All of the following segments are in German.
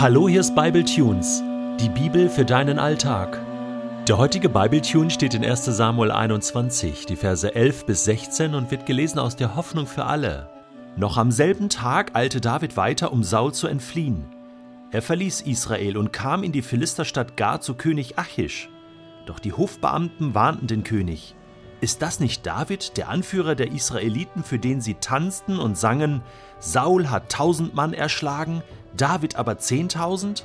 Hallo, hier ist Bible Tunes, die Bibel für deinen Alltag. Der heutige Bible Tune steht in 1. Samuel 21, die Verse 11 bis 16 und wird gelesen aus der Hoffnung für alle. Noch am selben Tag eilte David weiter, um Saul zu entfliehen. Er verließ Israel und kam in die Philisterstadt Gar zu König Achish. Doch die Hofbeamten warnten den König. Ist das nicht David, der Anführer der Israeliten, für den sie tanzten und sangen, Saul hat tausend Mann erschlagen, David aber zehntausend?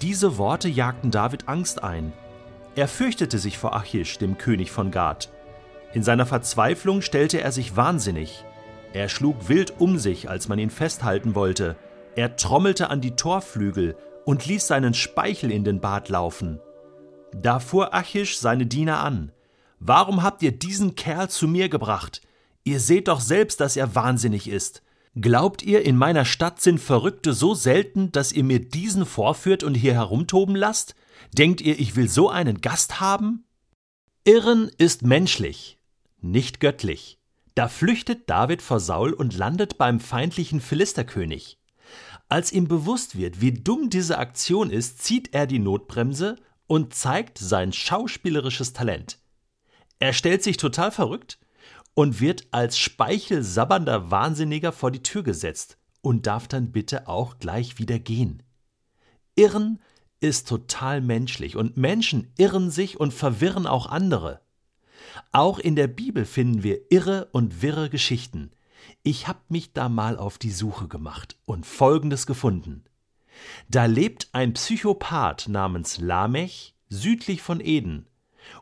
Diese Worte jagten David Angst ein. Er fürchtete sich vor Achish, dem König von Gad. In seiner Verzweiflung stellte er sich wahnsinnig. Er schlug wild um sich, als man ihn festhalten wollte. Er trommelte an die Torflügel und ließ seinen Speichel in den Bart laufen. Da fuhr Achish seine Diener an. Warum habt ihr diesen Kerl zu mir gebracht? Ihr seht doch selbst, dass er wahnsinnig ist. Glaubt ihr, in meiner Stadt sind Verrückte so selten, dass ihr mir diesen vorführt und hier herumtoben lasst? Denkt ihr, ich will so einen Gast haben? Irren ist menschlich, nicht göttlich. Da flüchtet David vor Saul und landet beim feindlichen Philisterkönig. Als ihm bewusst wird, wie dumm diese Aktion ist, zieht er die Notbremse und zeigt sein schauspielerisches Talent. Er stellt sich total verrückt, und wird als speichelsabbernder Wahnsinniger vor die Tür gesetzt und darf dann bitte auch gleich wieder gehen. Irren ist total menschlich und Menschen irren sich und verwirren auch andere. Auch in der Bibel finden wir irre und wirre Geschichten. Ich habe mich da mal auf die Suche gemacht und Folgendes gefunden. Da lebt ein Psychopath namens Lamech südlich von Eden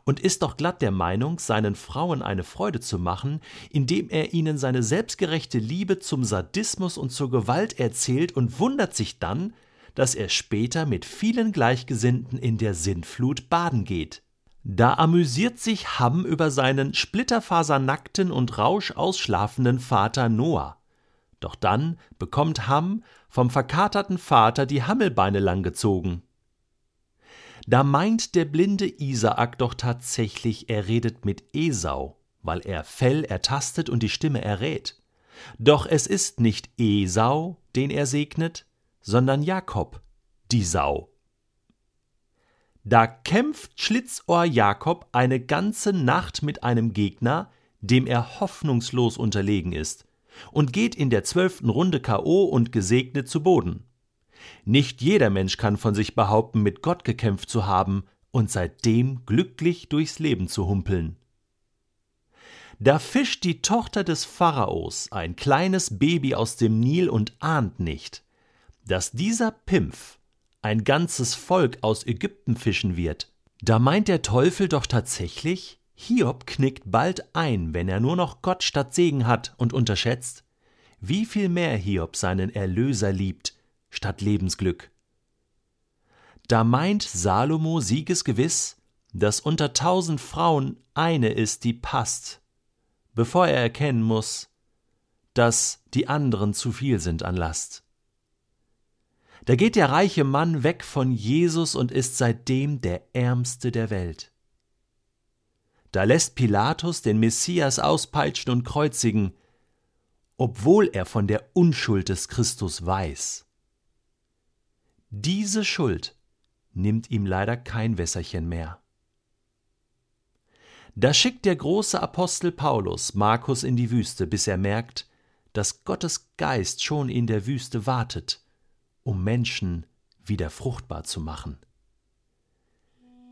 und ist doch glatt der Meinung, seinen Frauen eine Freude zu machen, indem er ihnen seine selbstgerechte Liebe zum Sadismus und zur Gewalt erzählt und wundert sich dann, dass er später mit vielen Gleichgesinnten in der Sintflut baden geht. Da amüsiert sich Ham über seinen splitterfasernackten und rauschausschlafenden Vater Noah. Doch dann bekommt Ham vom verkaterten Vater die Hammelbeine langgezogen. Da meint der blinde Isaak doch tatsächlich, er redet mit Esau, weil er Fell ertastet und die Stimme errät. Doch es ist nicht Esau, den er segnet, sondern Jakob, die Sau. Da kämpft Schlitzohr Jakob eine ganze Nacht mit einem Gegner, dem er hoffnungslos unterlegen ist, und geht in der zwölften Runde K.O. und gesegnet zu Boden. Nicht jeder Mensch kann von sich behaupten, mit Gott gekämpft zu haben und seitdem glücklich durchs Leben zu humpeln. Da fischt die Tochter des Pharaos ein kleines Baby aus dem Nil und ahnt nicht, dass dieser Pimpf ein ganzes Volk aus Ägypten fischen wird. Da meint der Teufel doch tatsächlich, Hiob knickt bald ein, wenn er nur noch Gott statt Segen hat und unterschätzt, wie viel mehr Hiob seinen Erlöser liebt, statt Lebensglück. Da meint Salomo siegesgewiss, dass unter tausend Frauen eine ist, die passt, bevor er erkennen muss, dass die anderen zu viel sind an Last. Da geht der reiche Mann weg von Jesus und ist seitdem der Ärmste der Welt. Da lässt Pilatus den Messias auspeitschen und kreuzigen, obwohl er von der Unschuld des Christus weiß. Diese Schuld nimmt ihm leider kein Wässerchen mehr. Da schickt der große Apostel Paulus Markus in die Wüste, bis er merkt, dass Gottes Geist schon in der Wüste wartet, um Menschen wieder fruchtbar zu machen.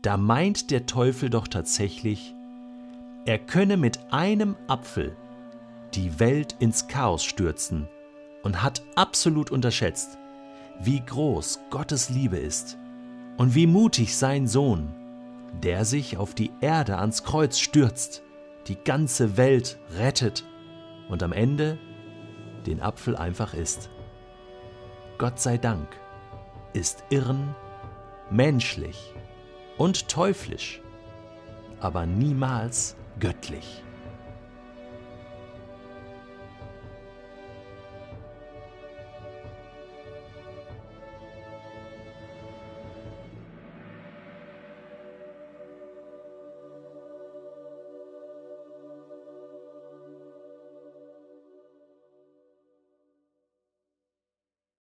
Da meint der Teufel doch tatsächlich, er könne mit einem Apfel die Welt ins Chaos stürzen und hat absolut unterschätzt, wie groß Gottes Liebe ist und wie mutig sein Sohn, der sich auf die Erde ans Kreuz stürzt, die ganze Welt rettet und am Ende den Apfel einfach isst. Gott sei Dank ist Irren menschlich und teuflisch, aber niemals göttlich.